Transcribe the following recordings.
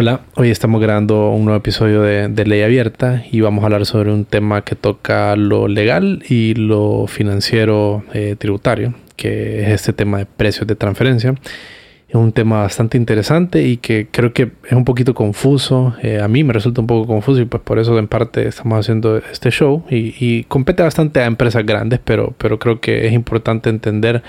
Hola, hoy estamos grabando un nuevo episodio de, Ley Abierta y vamos a hablar sobre un tema que toca lo legal y lo financiero eh, tributario, que es este tema de precios de transferencia. Es un tema bastante interesante y que creo que es un poquito confuso. Eh, a mí me resulta un poco confuso y pues por eso en parte estamos haciendo este show y, y compete bastante a empresas grandes, pero, pero creo que es importante entender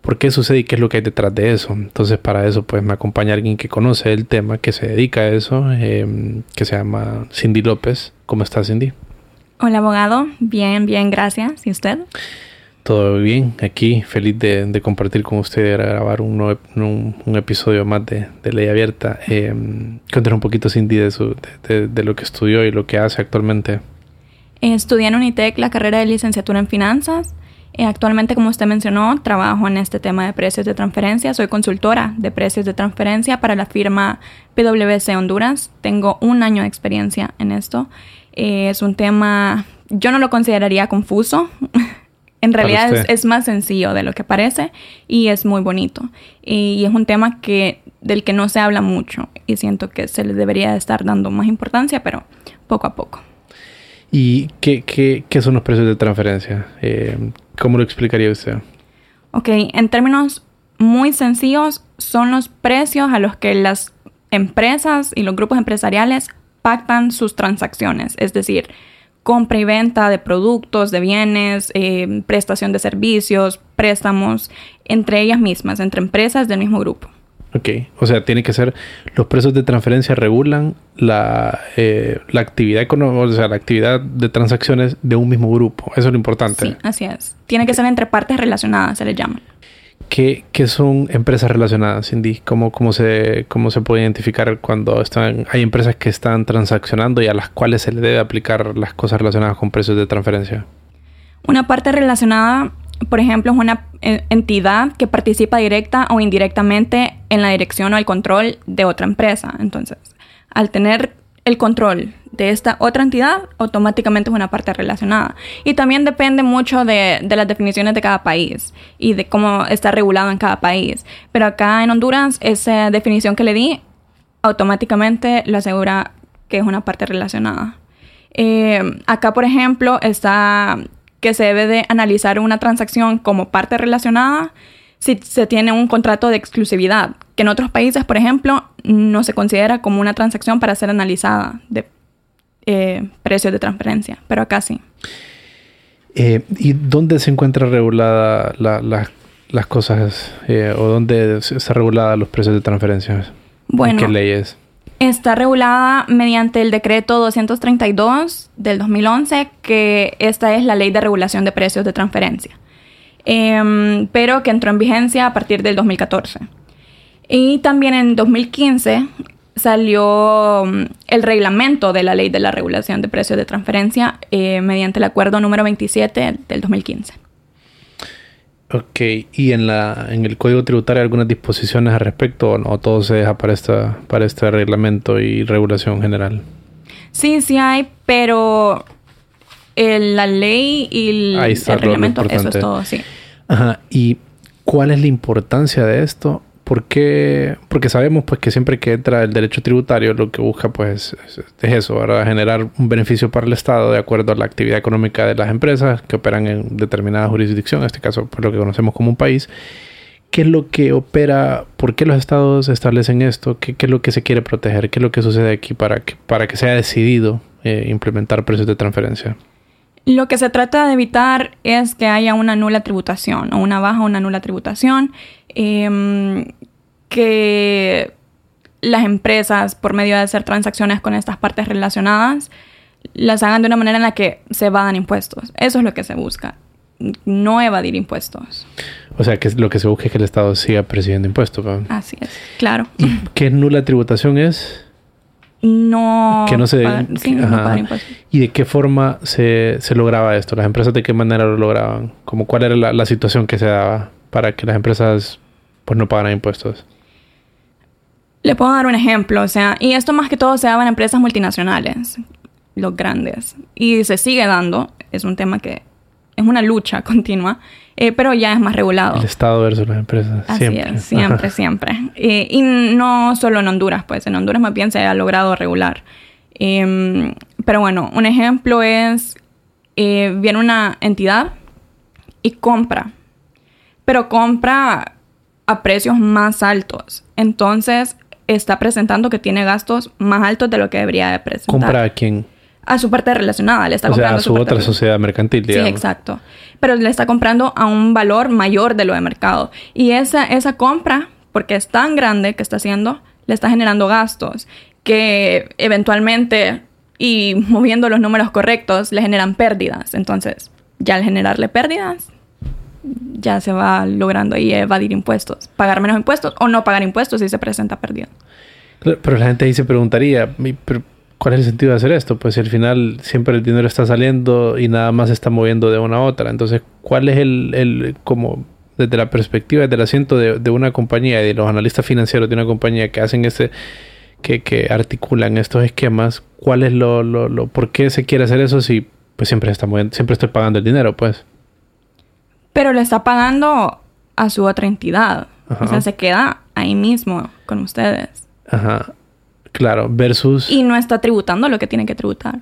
por qué sucede y qué es lo que hay detrás de eso. Entonces para eso pues me acompaña alguien que conoce el tema, que se dedica a eso, em, que se llama Cindy López. ¿Cómo está Cindy? Hola abogado, bien, bien, gracias. ¿Y usted? Todo bien, aquí feliz de, compartir con usted, grabar un, un, episodio más de, Ley Abierta. Eh, cuéntanos un poquito, Cindy, de, su, de, lo que estudió y lo que hace actualmente. Estudié en Unitec la carrera de licenciatura en finanzas actualmente, como usted mencionó, trabajo en este tema de precios de transferencia. Soy consultora de precios de transferencia para la firma PwC Honduras. Tengo un año de experiencia en esto. Eh, es un tema, yo no lo consideraría confuso. en realidad es, más sencillo de lo que parece y es muy bonito. Y, es un tema que, del que no se habla mucho y siento que se le debería estar dando más importancia, pero poco a poco. ¿Y qué, qué, qué son los precios de transferencia? Eh, ¿Cómo lo explicaría usted? Ok, en términos muy sencillos, son los precios a los que las empresas y los grupos empresariales pactan sus transacciones, es decir, compra y venta de productos, de bienes, eh, prestación de servicios, préstamos, entre ellas mismas, entre empresas del mismo grupo. Ok, o sea, tiene que ser, los precios de transferencia regulan la, eh, la actividad económica, o sea, la actividad de transacciones de un mismo grupo. Eso es lo importante. Sí, así es. Tiene que ser entre partes relacionadas, se les llama. ¿Qué, qué son empresas relacionadas, Cindy? ¿Cómo, cómo, se, ¿Cómo se puede identificar cuando están, hay empresas que están transaccionando y a las cuales se le debe aplicar las cosas relacionadas con precios de transferencia? Una parte relacionada por ejemplo, es una eh, entidad que participa directa o indirectamente en la dirección o el control de otra empresa. Entonces, al tener el control de esta otra entidad, automáticamente es una parte relacionada. Y también depende mucho de, las definiciones de cada país y de cómo está regulado en cada país. Pero acá en Honduras, esa definición que le di, automáticamente lo asegura que es una parte relacionada. Eh, acá, por ejemplo, está que se debe de analizar una transacción como parte relacionada si se tiene un contrato de exclusividad, que en otros países, por ejemplo, no se considera como una transacción para ser analizada de eh, precios de transferencia, pero acá sí. Eh, ¿Y dónde se encuentra regulada las cosas eh, o dónde está regulada los precios de transferencia? Bueno, ¿Qué leyes? Está regulada mediante el decreto 232 del 2011, que esta es la ley de regulación de precios de transferencia, em, pero que entró en vigencia a partir del 2014. Y también en 2015 salió mm, el reglamento de la ley de la regulación de precios de transferencia eh, mediante el acuerdo número 27 del 2015. Ok, ¿y en, la, en el Código Tributario hay algunas disposiciones al respecto o no? ¿Todo se deja para, esta, para este reglamento y regulación general? Sí, sí hay, pero la ley y el, reglamento, eso es todo, sí. Ajá, ¿y cuál es la importancia de esto ¿Por qué? Porque sabemos pues que siempre que entra el derecho tributario lo que busca pues es, eso, generar un beneficio para el Estado de acuerdo a la actividad económica de las empresas que operan en determinada jurisdicción, en este caso pues lo que conocemos como un país. ¿Qué es lo que opera? ¿Por qué los estados establecen esto? ¿Qué, es lo que se quiere proteger? ¿Qué es lo que sucede aquí para que, para que sea decidido eh, implementar precios de transferencia? Lo que se trata de evitar es que haya una nula tributación o una baja o una nula tributación. Em, que las empresas, por medio de hacer transacciones con estas partes relacionadas, las hagan de una manera en la que se evadan impuestos. Eso es lo que se busca, no evadir impuestos. O sea, que lo que se busca es que el Estado siga presidiendo impuestos. Así es, claro. ¿Y qué nula tributación es? No, que no se, pagan- sí, no impuestos. ¿Y de qué forma se, se lograba esto? ¿Las empresas de qué manera lo lograban? Como cuál era la, la situación que se daba para que las empresas pues no pagaran impuestos? Le puedo dar un ejemplo, o sea, y esto más que todo se daba en empresas multinacionales, los grandes, y se sigue dando, es un tema que es una lucha continua, eh, pero ya es más regulado. El Estado versus las empresas. Así siempre. es, siempre, siempre. Eh, y no solo en Honduras, pues en Honduras más bien se ha logrado regular. Em, pero bueno, un ejemplo es, eh, viene una entidad y compra, pero compra a precios más altos. Entonces está presentando que tiene gastos más altos de lo que debería de presentar. Compra a quien, A su parte relacionada, le está o sea, comprando a su otra sociedad mercantil, digamos. Sí, exacto. Pero le está comprando a un valor mayor de lo de mercado. Y esa, esa compra, porque es tan grande que está haciendo, le está generando gastos que eventualmente, y moviendo los números correctos, le generan pérdidas. Entonces, ya al generarle pérdidas, ya se va logrando ahí evadir impuestos. Pagar menos impuestos o no pagar impuestos si se presenta pérdida. Pero la gente ahí se preguntaría, "Mi, pero ¿cuál es el sentido de hacer esto? Pues si al final siempre el dinero está saliendo y nada más se está moviendo de una a otra. Entonces, ¿cuál es el, el como desde la perspectiva, desde el asiento de, de una compañía y de los analistas financieros de una compañía que hacen ese, que, que articulan estos esquemas, cuál es lo, lo, lo, por qué se quiere hacer eso si pues siempre está moviendo, siempre estoy pagando el dinero, pues? Pero le está pagando a su otra entidad. Ajá. O sea, se queda ahí mismo con ustedes. Ajá. Claro, versus Y no está tributando lo que tiene que tributar.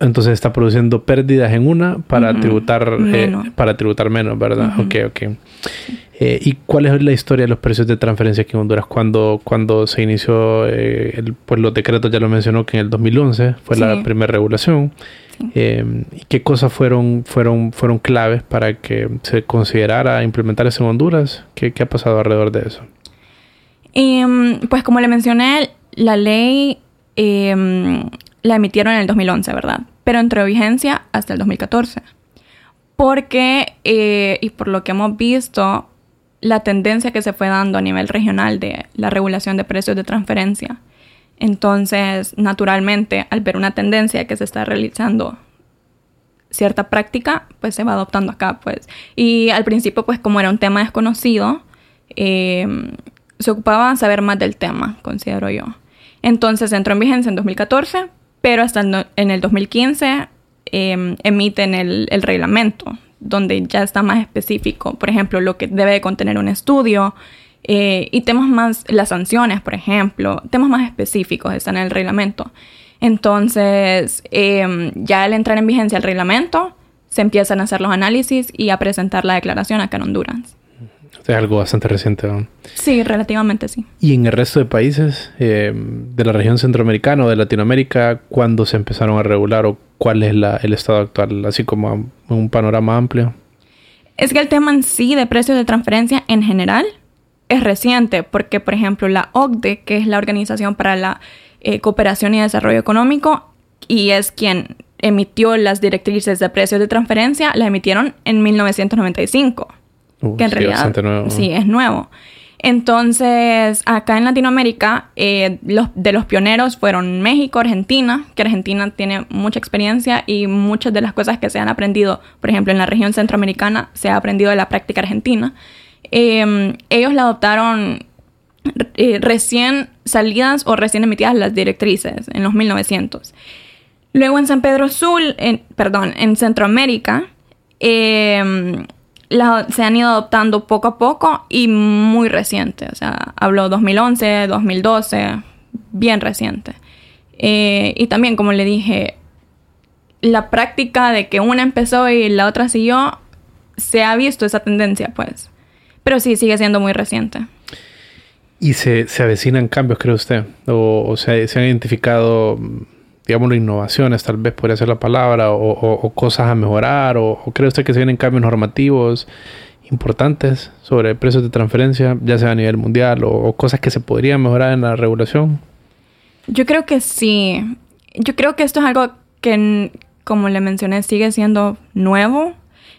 Entonces está produciendo pérdidas en una para tributar eh, Menos. para tributar menos, ¿verdad? Ujú. Ok, ok. Eh, ¿Y cuál es la historia de los precios de transferencia aquí en Honduras? Cuando, cuando se inició, eh, el, pues los decretos ya lo mencionó que en el 2011 fue la primera regulación. Sí. Eh, ¿Y qué cosas fueron, fueron, fueron claves para que se considerara implementar eso en Honduras? ¿Qué, qué ha pasado alrededor de eso? Mm, pues como le mencioné, la ley eh, la emitieron en el 2011, ¿verdad? Pero entró en vigencia hasta el 2014. Porque, eh, y por lo que hemos visto, la tendencia que se fue dando a nivel regional de la regulación de precios de transferencia. Entonces, naturalmente, al ver una tendencia que se está realizando cierta práctica, pues se va adoptando acá, pues. Y al principio, pues como era un tema desconocido, eh, se ocupaba saber más del tema, considero yo. Entonces entró en vigencia en 2014, pero hasta no- en el 2015 eh, emiten el, el reglamento, donde ya está más específico, por ejemplo, lo que debe de contener un estudio eh, y temas más, las sanciones, por ejemplo, temas más específicos están en el reglamento. Entonces, eh, ya al entrar en vigencia el reglamento, se empiezan a hacer los análisis y a presentar la declaración acá en Honduras. Es algo bastante reciente. ¿no? Sí, relativamente sí. Y en el resto de países eh, de la región centroamericana o de Latinoamérica, ¿cuándo se empezaron a regular o cuál es la- el estado actual? Así como un panorama amplio. Es que el tema en sí de precios de transferencia en general es reciente, porque por ejemplo la OCDE, que es la Organización para la eh, Cooperación y Desarrollo Económico, y es quien emitió las directrices de precios de transferencia, la emitieron en 1995, Uh, que en sí, realidad bastante nuevo. sí es nuevo. Entonces, acá en Latinoamérica, eh, los, de los pioneros fueron México, Argentina, que Argentina tiene mucha experiencia y muchas de las cosas que se han aprendido, por ejemplo, en la región centroamericana, se ha aprendido de la práctica argentina. Eh, ellos la adoptaron eh, recién salidas o recién emitidas las directrices en los 1900. Luego en San Pedro Sul, en- perdón, en Centroamérica, eh, se han ido adoptando poco a poco y muy reciente. O sea, hablo 2011, 2012, bien reciente. Eh, y también, como le dije, la práctica de que una empezó y la otra siguió, se ha visto esa tendencia, pues. Pero sí, sigue siendo muy reciente. ¿Y se, se avecinan cambios, cree usted? ¿O, o se, se han identificado, digamos, innovaciones, tal vez podría ser la palabra, o, cosas a mejorar? O, cree usted que se vienen cambios normativos importantes sobre precios de transferencia, ya sea a nivel mundial, o, cosas que se podrían mejorar en la regulación? Yo creo que sí. Yo creo que esto es algo que, como le mencioné, sigue siendo nuevo.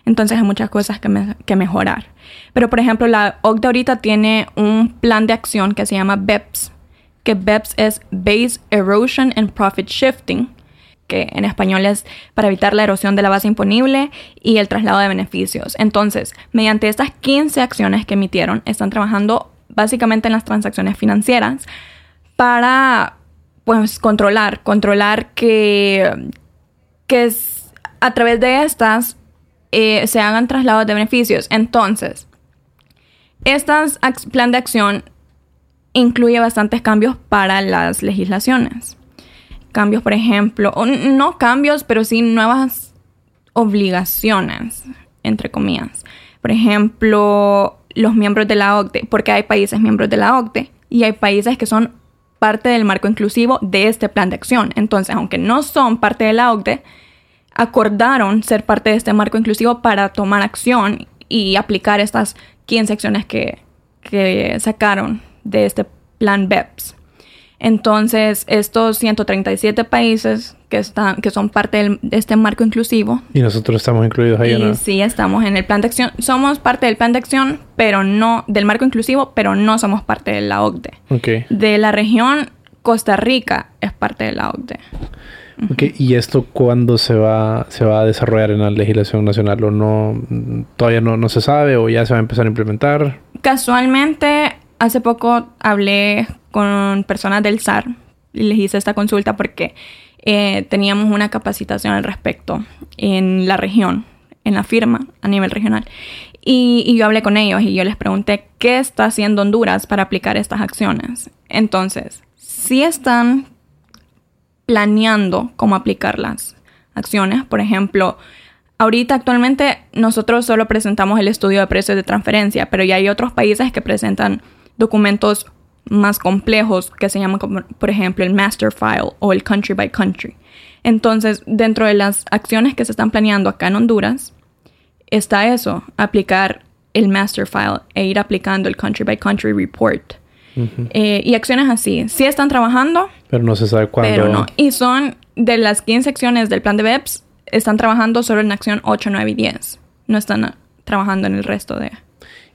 Entonces hay muchas cosas que, que mejorar. Pero, por ejemplo, la OCDE ahorita tiene un plan de acción que se llama BEPS, que BEPS es Base Erosion and Profit Shifting, que en español es para evitar la erosión de la base imponible y el traslado de beneficios. Entonces, mediante estas 15 acciones que emitieron, están trabajando básicamente en las transacciones financieras para pues controlar, controlar que, que a través de estas eh, se hagan traslados de beneficios. Entonces, este plan de acción incluye bastantes cambios para las legislaciones. Cambios, por ejemplo, no cambios, pero sí nuevas obligaciones, entre comillas. Por ejemplo, los miembros de la OCDE, porque hay países miembros de la OCDE y hay países que son parte del marco inclusivo de este plan de acción. Entonces, aunque no son parte de la OCDE, acordaron ser parte de este marco inclusivo para tomar acción y aplicar estas 15 acciones que, que sacaron de este plan BEPS. Entonces, estos 137 países que, están, que son parte de este marco inclusivo. Y nosotros estamos incluidos ahí, ¿no? Sí, estamos en el plan de acción. Somos parte del plan de acción, pero no del marco inclusivo, pero no somos parte de la OCDE. Okay. De la región, Costa Rica es parte de la OCDE. Okay. ¿Y esto cuándo se va, se va a desarrollar en la legislación nacional? ¿O no, todavía no, no se sabe o ya se va a empezar a implementar? Casualmente, hace poco hablé con personas del SAR y les hice esta consulta porque eh, teníamos una capacitación al respecto en la región, en la firma a nivel regional. Y, y, yo hablé con ellos y yo les pregunté qué está haciendo Honduras para aplicar estas acciones. Entonces, si están planeando cómo aplicar las acciones. Por ejemplo, ahorita actualmente nosotros solo presentamos el estudio de precios de transferencia, pero ya hay otros países que presentan documentos más complejos que se llaman, como, por ejemplo, el master file o el country by country. Entonces, dentro de las acciones que se están planeando acá en Honduras, está eso, aplicar el master file e ir aplicando el country by country report. Eh, y acciones así. Sí están trabajando. Pero no se sabe cuándo. Pero no. Y son de las 15 acciones del plan de BEPS, están trabajando solo en acción 8, 9 y 10. No están trabajando en el resto de...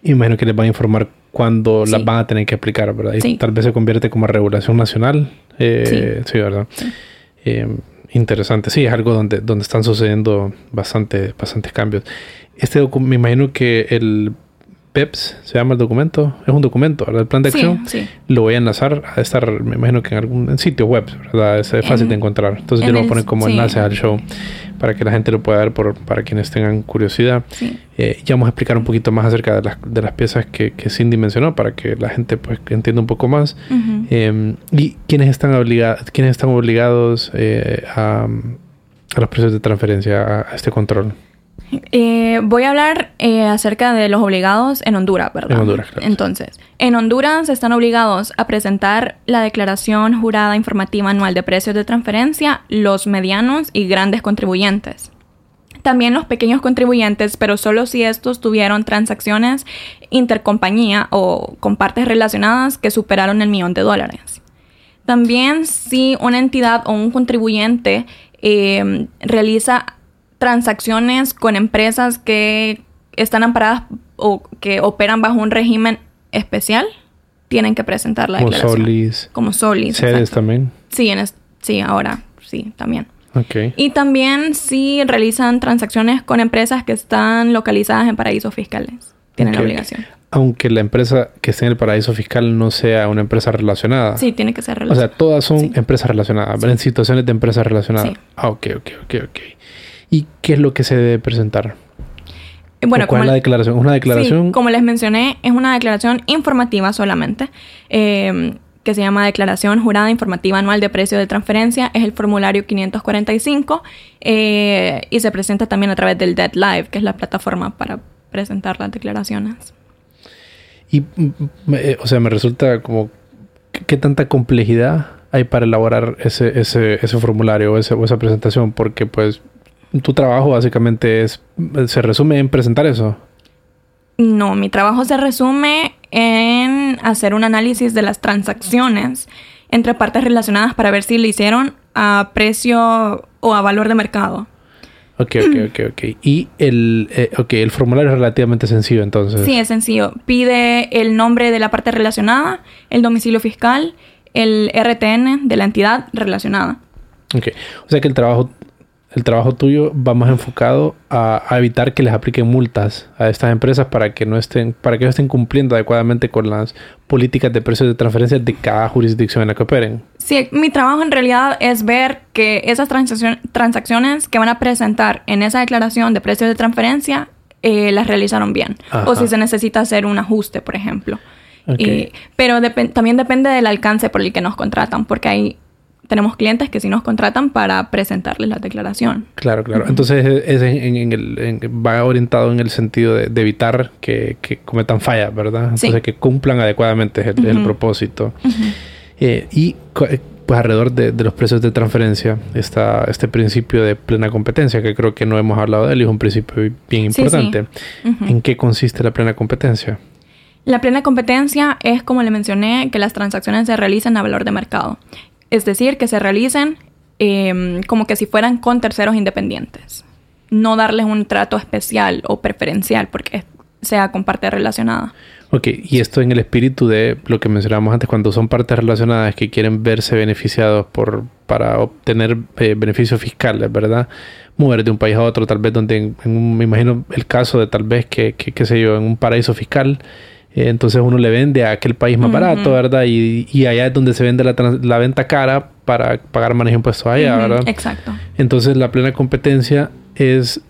Imagino que les van a informar cuándo las van a tener que aplicar, ¿verdad? Y tal vez se convierte como regulación nacional. Eh, sí. ¿verdad? Eh, interesante. Sí, es algo donde, donde están sucediendo bastante, bastantes cambios. Este me imagino que el PEPS, se llama el documento, es un documento, ¿verdad? El plan de acción. Sí, Lo voy a enlazar a estar, me imagino que en algún sitio web, ¿verdad? Es fácil de encontrar. Entonces yo lo voy a poner como enlace al show para que la gente lo pueda ver por, para quienes tengan curiosidad. Eh, ya vamos a explicar un poquito más acerca de las, de las piezas que, que Cindy mencionó para que la gente pues entienda un poco más. Em, y quiénes están, obligados quiénes están obligados eh, a, a los precios de transferencia, a este control. Eh, voy a hablar eh, acerca de los obligados en Honduras, ¿verdad? En Honduras, claro. Entonces, en Honduras están obligados a presentar la declaración jurada informativa anual de precios de transferencia los medianos y grandes contribuyentes. También los pequeños contribuyentes, pero solo si estos tuvieron transacciones intercompañía o con partes relacionadas que superaron el millón de dólares. También si una entidad o un contribuyente eh, realiza transacciones con empresas que están amparadas o que operan bajo un régimen especial, tienen que presentar la Como declaración. Solis. Como Solis. Sedes también. Sí, en sí, ahora sí, también. Okay. Y también si realizan transacciones con empresas que están localizadas en paraísos fiscales. Tienen la obligación. Aunque la empresa que esté en el paraíso fiscal no sea una empresa relacionada. Sí, tiene que ser relacionada. O sea, todas son empresas relacionadas, en situaciones de empresas relacionadas. Sí. Ah, ok, ok, ok, ok. ¿Y qué es lo que se debe presentar? Bueno, ¿Cuál es la declaración? ¿Una declaración? Sí, como les mencioné, es una declaración informativa solamente, eh, que se llama Declaración Jurada Informativa Anual de Precio de Transferencia. Es el formulario 545 eh, y se presenta también a través del Dead Live, que es la plataforma para presentar las declaraciones. Y, mm, eh, o sea, me resulta como, ¿qué tanta complejidad hay para elaborar ese, ese, ese formulario ese, o esa presentación? Porque, pues, tu trabajo básicamente es, se resume en presentar eso. No, mi trabajo se resume en hacer un análisis de las transacciones entre partes relacionadas para ver si le hicieron a precio o a valor de mercado. Ok, ok, ok, ok. Y el, eh, okay, el formulario es relativamente sencillo entonces. Sí, es sencillo. Pide el nombre de la parte relacionada, el domicilio fiscal, el RTN de la entidad relacionada. Ok. O sea que el trabajo, el trabajo tuyo va más enfocado a, a, evitar que les apliquen multas a estas empresas para que no estén, para que no estén cumpliendo adecuadamente con las políticas de precios de transferencia de cada jurisdicción en la que operen. Sí, mi trabajo en realidad es ver que esas transaccion transacciones que van a presentar en esa declaración de precios de transferencia eh, las realizaron bien. Ajá. O si se necesita hacer un ajuste, por ejemplo. Okay. Y, pero dep también depende del alcance por el que nos contratan, porque hay tenemos clientes que sí nos contratan para presentarles la declaración. Claro, claro. Uh -huh. Entonces es en, en el, en, va orientado en el sentido de, de evitar que, que, cometan fallas, ¿verdad? Entonces sí. que cumplan adecuadamente el, uh -huh. el propósito. Uh -huh. eh, y pues alrededor de, de, los precios de transferencia está este principio de plena competencia, que creo que no hemos hablado de él y es un principio bien importante. Sí, sí. ¿En qué consiste la plena competencia? La plena competencia es, como le mencioné, que las transacciones se realicen a valor de mercado. Es decir, que se realicen eh, como que si fueran con terceros independientes. No darles un trato especial o preferencial porque sea con parte relacionada. Ok, y esto en el espíritu de lo que mencionábamos antes, cuando son partes relacionadas que quieren verse beneficiados por, para obtener eh, beneficios fiscales, ¿verdad? Mover de un país a otro, tal vez donde, en, un, me imagino el caso de tal vez que, que, qué sé yo, en un paraíso fiscal, entonces uno le vende a aquel país más uh -huh. barato, ¿verdad? Y, y, allá es donde se vende la, la, venta cara para pagar manejo de impuestos allá, uh -huh. ¿verdad? Exacto. Entonces la plena competencia es,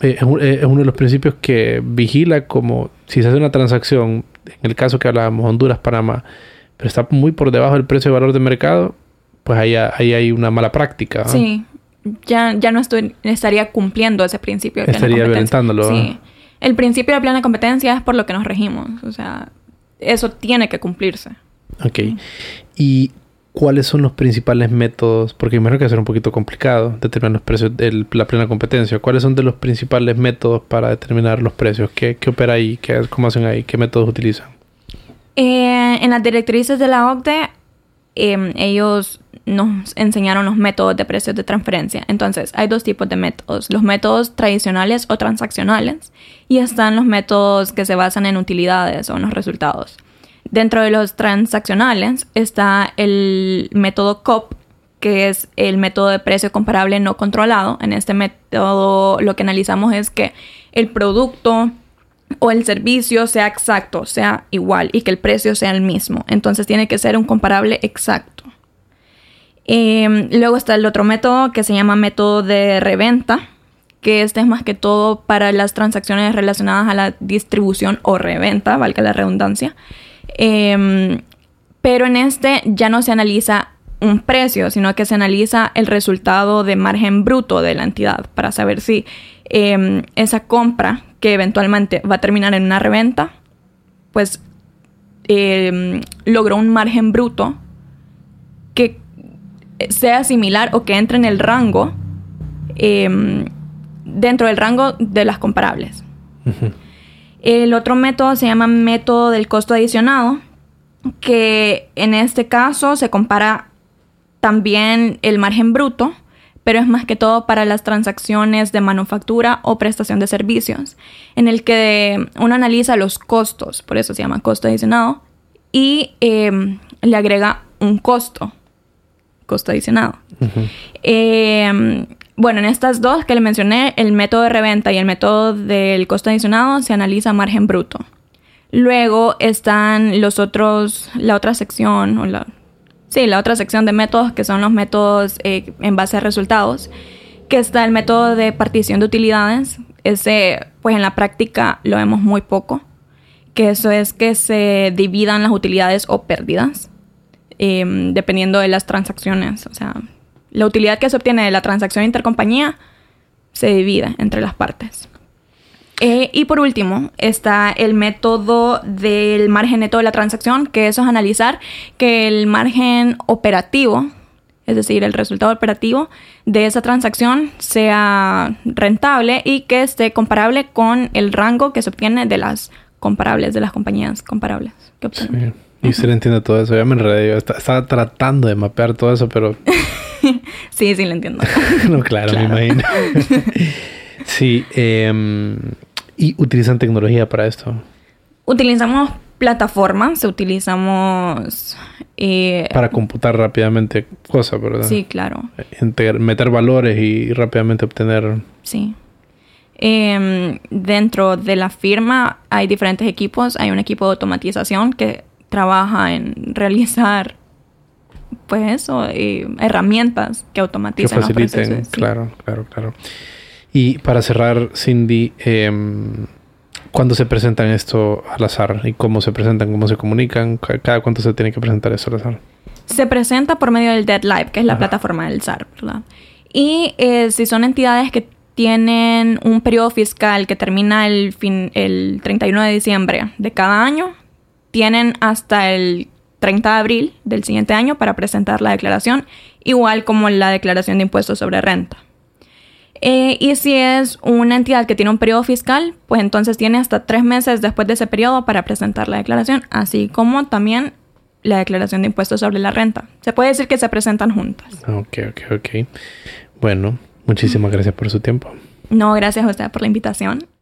eh, es, uno de los principios que vigila como si se hace una transacción, en el caso que hablábamos, Honduras, Panamá, pero está muy por debajo del precio de valor de mercado, pues ahí, ahí hay una mala práctica. Sí, ya, ya no estoy, estaría cumpliendo ese principio. Estaría violentándolo. Sí el principio de plena competencia es por lo que nos regimos. O sea, eso tiene que cumplirse. Ok. ¿Y cuáles son los principales métodos? Porque imagino que va a ser un poquito complicado determinar los precios de la plena competencia. ¿Cuáles son de los principales métodos para determinar los precios? ¿Qué, qué opera ahí? ¿Qué, ¿Cómo hacen ahí? ¿Qué métodos utilizan? Eh, en las directrices de la OCDE, eh, ellos nos enseñaron los métodos de precios de transferencia. Entonces, hay dos tipos de métodos, los métodos tradicionales o transaccionales y están los métodos que se basan en utilidades o en los resultados. Dentro de los transaccionales está el método COP, que es el método de precio comparable no controlado. En este método lo que analizamos es que el producto o el servicio sea exacto, sea igual y que el precio sea el mismo. Entonces tiene que ser un comparable exacto. Eh, luego está el otro método que se llama método de reventa, que este es más que todo para las transacciones relacionadas a la distribución o reventa, valga la redundancia. Eh, pero en este ya no se analiza un precio, sino que se analiza el resultado de margen bruto de la entidad para saber si eh, esa compra que eventualmente va a terminar en una reventa, pues eh, logró un margen bruto que sea similar o que entre en el rango, eh, dentro del rango de las comparables. Uh -huh. El otro método se llama método del costo adicionado, que en este caso se compara también el margen bruto, pero es más que todo para las transacciones de manufactura o prestación de servicios, en el que uno analiza los costos, por eso se llama costo adicionado, y eh, le agrega un costo costo adicionado. Uh -huh. eh, bueno, en estas dos que le mencioné, el método de reventa y el método del costo adicionado se analiza margen bruto. Luego están los otros, la otra sección, o la, sí, la otra sección de métodos que son los métodos eh, en base a resultados, que está el método de partición de utilidades. Ese, pues en la práctica lo vemos muy poco, que eso es que se dividan las utilidades o pérdidas eh, dependiendo de las transacciones. O sea, la utilidad que se obtiene de la transacción intercompañía se divide entre las partes. Eh, y por último está el método del margen neto de la transacción, que eso es analizar que el margen operativo, es decir, el resultado operativo de esa transacción sea rentable y que esté comparable con el rango que se obtiene de las comparables, de las compañías comparables que obtienen. Sí. Y se le entiende todo eso. Ya me enredé. Yo estaba tratando de mapear todo eso, pero... sí, sí, lo entiendo. no, claro, claro, me imagino. sí. Eh, ¿Y utilizan tecnología para esto? Utilizamos plataforma, se utilizamos... Eh, Para computar rápidamente cosas, ¿verdad? Sí, claro. meter valores y rápidamente obtener... Sí. Em, dentro de la firma hay diferentes equipos. Hay un equipo de automatización que trabaja en realizar, pues eso, eh, herramientas que automatizan que faciliten, Claro, claro, claro. Y para cerrar, Cindy, eh, ¿cuándo se presentan esto al azar? ¿Y cómo se presentan? ¿Cómo se comunican? ¿Cada cuánto se tiene que presentar esto al azar? Se presenta por medio del Dead que es la plataforma del SAR, ¿verdad? Y eh, si son entidades que tienen un periodo fiscal que termina el, fin, el 31 de diciembre de cada año, tienen hasta el 30 de abril del siguiente año para presentar la declaración, igual como la declaración de impuestos sobre renta. Eh, y si es una entidad que tiene un periodo fiscal, pues entonces tiene hasta tres meses después de ese periodo para presentar la declaración, así como también la declaración de impuestos sobre la renta. Se puede decir que se presentan juntas. Ok, ok, ok. Bueno, muchísimas gracias por su tiempo. No, gracias a usted por la invitación.